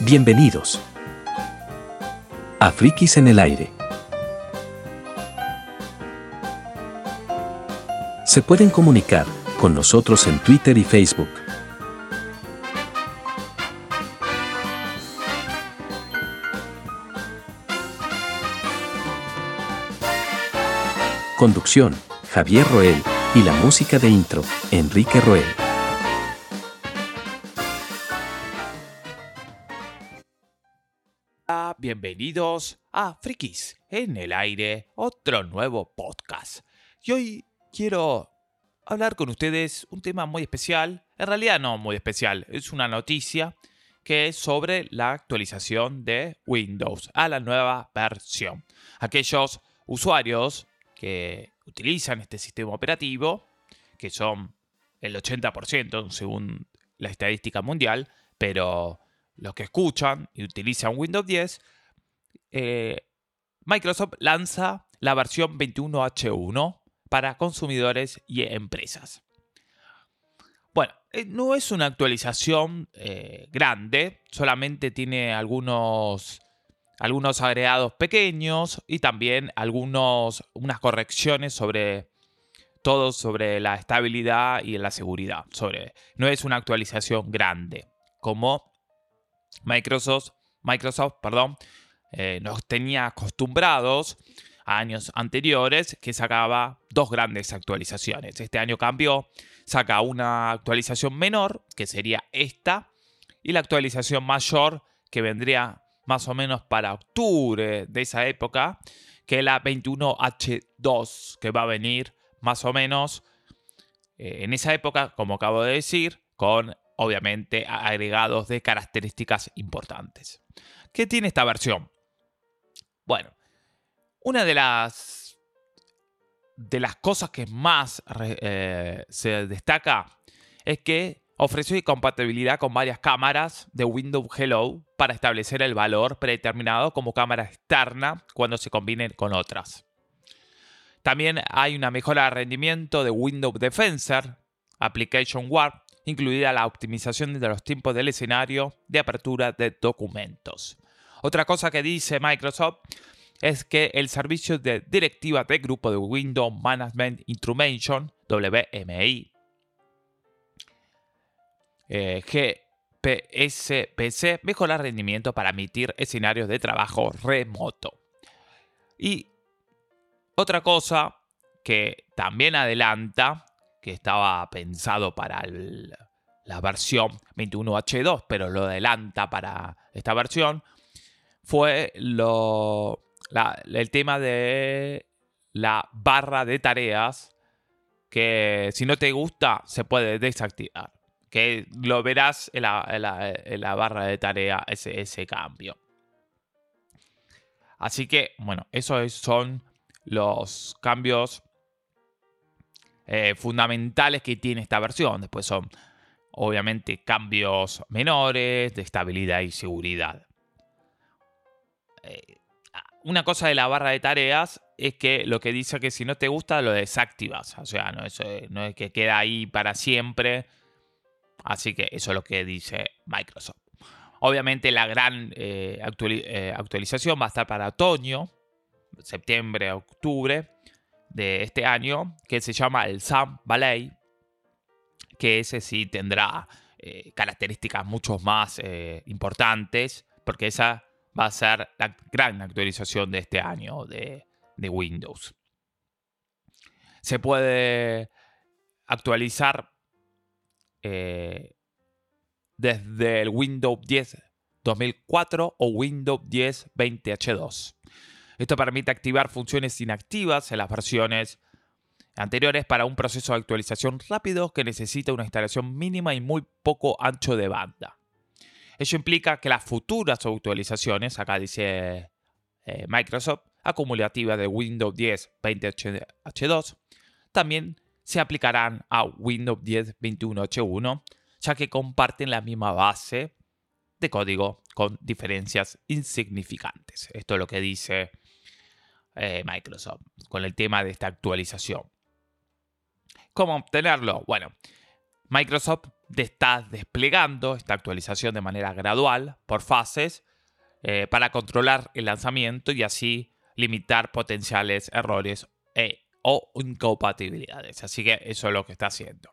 Bienvenidos a Frikis en el aire. Se pueden comunicar con nosotros en Twitter y Facebook. Conducción, Javier Roel, y la música de intro, Enrique Roel. Bienvenidos a Frikis en el aire, otro nuevo podcast. Y hoy quiero hablar con ustedes un tema muy especial, en realidad no muy especial, es una noticia que es sobre la actualización de Windows a la nueva versión. Aquellos usuarios que utilizan este sistema operativo, que son el 80% según la estadística mundial, pero los que escuchan y utilizan Windows 10, eh, Microsoft lanza la versión 21H1 para consumidores y empresas. Bueno, eh, no es una actualización eh, grande, solamente tiene algunos algunos agregados pequeños y también algunos, unas correcciones sobre todo sobre la estabilidad y la seguridad. Sobre, no es una actualización grande como Microsoft, Microsoft perdón, eh, nos tenía acostumbrados a años anteriores que sacaba dos grandes actualizaciones. Este año cambió, saca una actualización menor, que sería esta, y la actualización mayor, que vendría más o menos para octubre de esa época, que la 21H2, que va a venir más o menos eh, en esa época, como acabo de decir, con obviamente agregados de características importantes. ¿Qué tiene esta versión? Bueno, una de las de las cosas que más eh, se destaca es que ofrece compatibilidad con varias cámaras de Windows Hello para establecer el valor predeterminado como cámara externa cuando se combinen con otras. También hay una mejora de rendimiento de Windows Defender, Application Warp, incluida la optimización de los tiempos del escenario de apertura de documentos. Otra cosa que dice Microsoft es que el servicio de directiva de grupo de Windows Management Instrumentation, WMI, eh, GPSPC mejora el rendimiento para emitir escenarios de trabajo remoto. Y otra cosa que también adelanta, que estaba pensado para la versión 21H2, pero lo adelanta para esta versión, fue lo, el tema de la barra de tareas que si no te gusta se puede desactivar que lo verás en la, barra de tarea, ese, ese, cambio. Así que, bueno, esos son los cambios eh, fundamentales que tiene esta versión. Después son, obviamente, cambios menores de estabilidad y seguridad. Eh, una cosa de la barra de tareas es que lo que dice que si no te gusta lo desactivas. O sea, no no es que queda ahí para siempre Así que eso es lo que dice Microsoft. Obviamente la gran eh, eh, actualización va a estar para otoño, septiembre, octubre de este año, que se llama el Sam Valley, que ese sí tendrá eh, características mucho más importantes, porque esa va a ser la gran actualización de este año de, Windows. Se puede actualizar eh, desde el Windows 10 2004 o Windows 10 20H2. Esto permite activar funciones inactivas en las versiones anteriores para un proceso de actualización rápido que necesita una instalación mínima y muy poco ancho de banda. Ello implica que las futuras actualizaciones, acá dice eh, Microsoft, acumulativa de Windows 10 20H2, también se aplicarán a Windows 10 21H1, ya que comparten la misma base de código con diferencias insignificantes. Esto es lo que dice eh, Microsoft con el tema de esta actualización. ¿Cómo obtenerlo? Bueno, Microsoft está desplegando esta actualización de manera gradual, por fases, eh, para controlar el lanzamiento y así limitar potenciales errores e, o incompatibilidades. Así que eso es lo que está haciendo.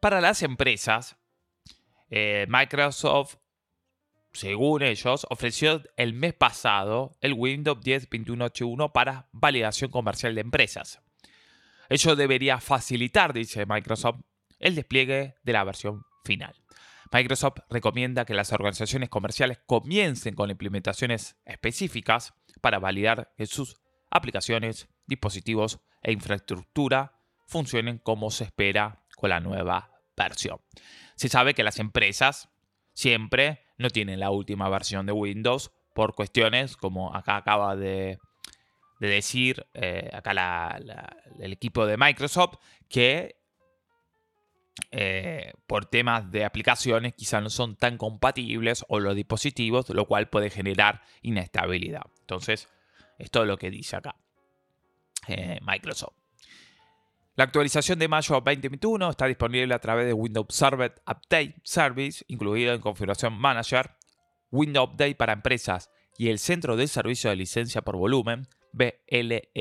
Para las empresas, eh, Microsoft, según ellos, ofreció el mes pasado el Windows 10 21.8.1 para validación comercial de empresas. Ello debería facilitar, dice Microsoft, el despliegue de la versión final. Microsoft recomienda que las organizaciones comerciales comiencen con implementaciones específicas para validar que sus aplicaciones, dispositivos e infraestructura funcionen como se espera con la nueva versión. Se sabe que las empresas siempre no tienen la última versión de Windows por cuestiones como acá acaba de, decir eh, acá el equipo de Microsoft que eh, por temas de aplicaciones quizás no son tan compatibles o los dispositivos, lo cual puede generar inestabilidad. Entonces, es lo que dice acá eh, Microsoft. La actualización de mayo 2021 está disponible a través de Windows Server Update Service, incluido en Configuración Manager, Windows Update para empresas y el Centro de Servicio de Licencia por Volumen, BLSC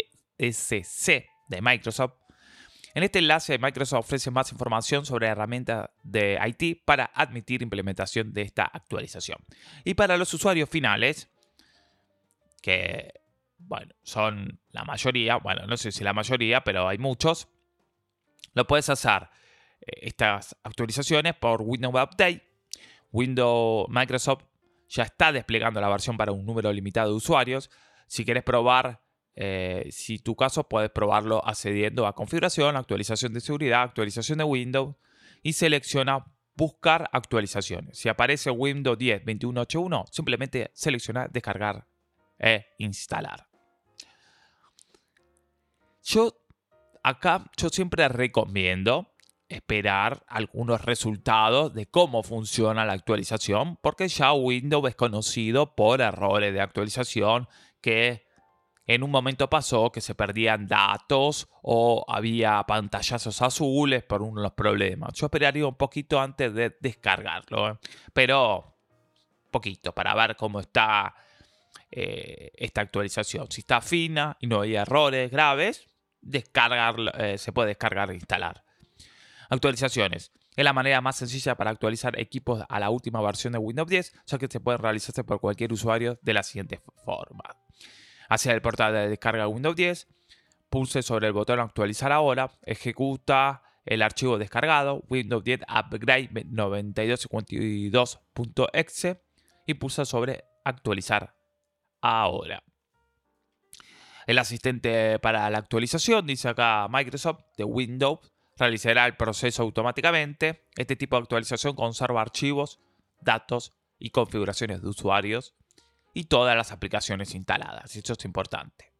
de Microsoft, en este enlace, Microsoft ofrece más información sobre herramientas de IT para admitir implementación de esta actualización. Y para los usuarios finales, que, bueno, son la mayoría, bueno, no sé si la mayoría, pero hay muchos, lo puedes hacer eh, estas actualizaciones por Windows Update. Windows Microsoft ya está desplegando la versión para un número limitado de usuarios. Si quieres probar eh, si tu caso puedes probarlo accediendo a configuración, actualización de seguridad, actualización de Windows y selecciona buscar actualizaciones. Si aparece Windows 10 2181, simplemente selecciona descargar e instalar. Yo acá yo siempre recomiendo esperar algunos resultados de cómo funciona la actualización, porque ya Windows es conocido por errores de actualización que en un momento pasó que se perdían datos o había pantallazos azules por uno de los problemas. Yo esperaría un poquito antes de descargarlo, ¿eh? pero poquito para ver cómo está eh, esta actualización. Si está fina y no hay errores graves, descargar, eh, se puede descargar e instalar. Actualizaciones. Es la manera más sencilla para actualizar equipos a la última versión de Windows 10, ya que se puede realizarse por cualquier usuario de la siguiente forma hacia el portal de descarga Windows 10, pulse sobre el botón actualizar ahora, ejecuta el archivo descargado Windows 10 Upgrade 9252.exe y pulsa sobre actualizar ahora. El asistente para la actualización, dice acá Microsoft, de Windows, realizará el proceso automáticamente. Este tipo de actualización conserva archivos, datos y configuraciones de usuarios y todas las aplicaciones instaladas. Eso es importante.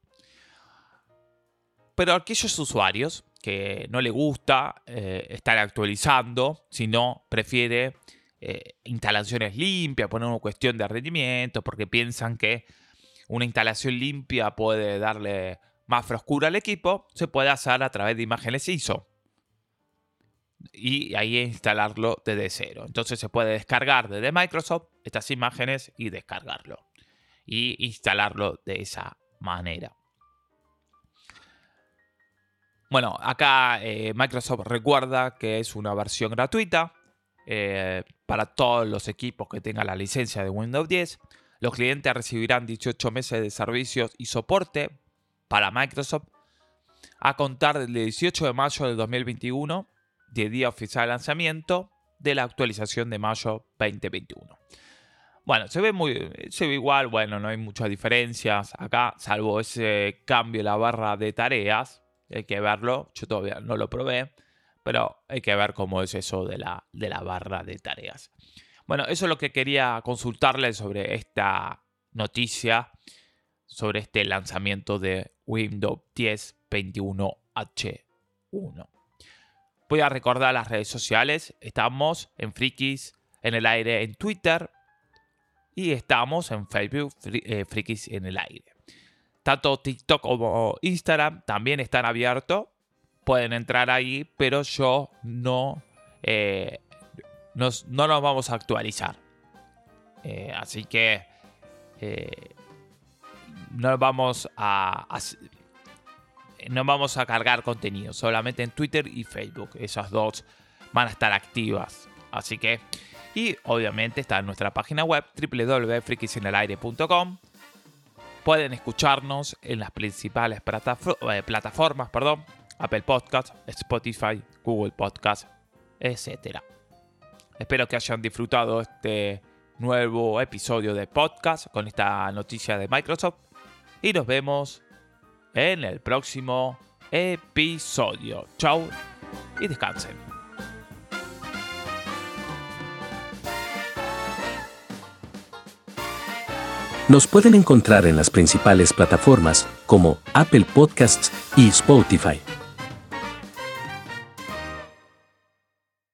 Pero aquellos usuarios que no le gusta eh, estar actualizando, sino prefiere eh, instalaciones limpias, poner una cuestión de rendimiento, porque piensan que una instalación limpia puede darle más frescura al equipo, se puede hacer a través de imágenes ISO. Y ahí instalarlo desde cero. Entonces se puede descargar desde Microsoft estas imágenes y descargarlo y instalarlo de esa manera. Bueno, acá eh, Microsoft recuerda que es una versión gratuita eh, para todos los equipos que tengan la licencia de Windows 10. Los clientes recibirán 18 meses de servicios y soporte para Microsoft a contar del 18 de mayo del 2021, de día oficial de lanzamiento de la actualización de mayo 2021. Bueno, se ve muy, se ve igual, bueno, no hay muchas diferencias acá, salvo ese cambio en la barra de tareas. Hay que verlo, yo todavía no lo probé, pero hay que ver cómo es eso de la, de la barra de tareas. Bueno, eso es lo que quería consultarles sobre esta noticia, sobre este lanzamiento de Windows 10 21H1. Voy a recordar las redes sociales. Estamos en Frikis en el aire en Twitter, y estamos en Facebook eh, Frikis en el aire. Tanto TikTok como Instagram también están abiertos. Pueden entrar ahí, pero yo no eh, nos, no nos vamos a actualizar. Eh, así que no vamos a, no vamos a cargar contenido, solamente en Twitter y Facebook. Esas dos van a estar activas. Así que, y obviamente está en nuestra página web www.frikisenelaire.com. Pueden escucharnos en las principales eh, plataformas, perdón, Apple Podcast, Spotify, Google Podcast, etc. Espero que hayan disfrutado este nuevo episodio de podcast con esta noticia de Microsoft y nos vemos en el próximo episodio. Chau y descansen. Nos pueden encontrar en las principales plataformas como Apple Podcasts y Spotify.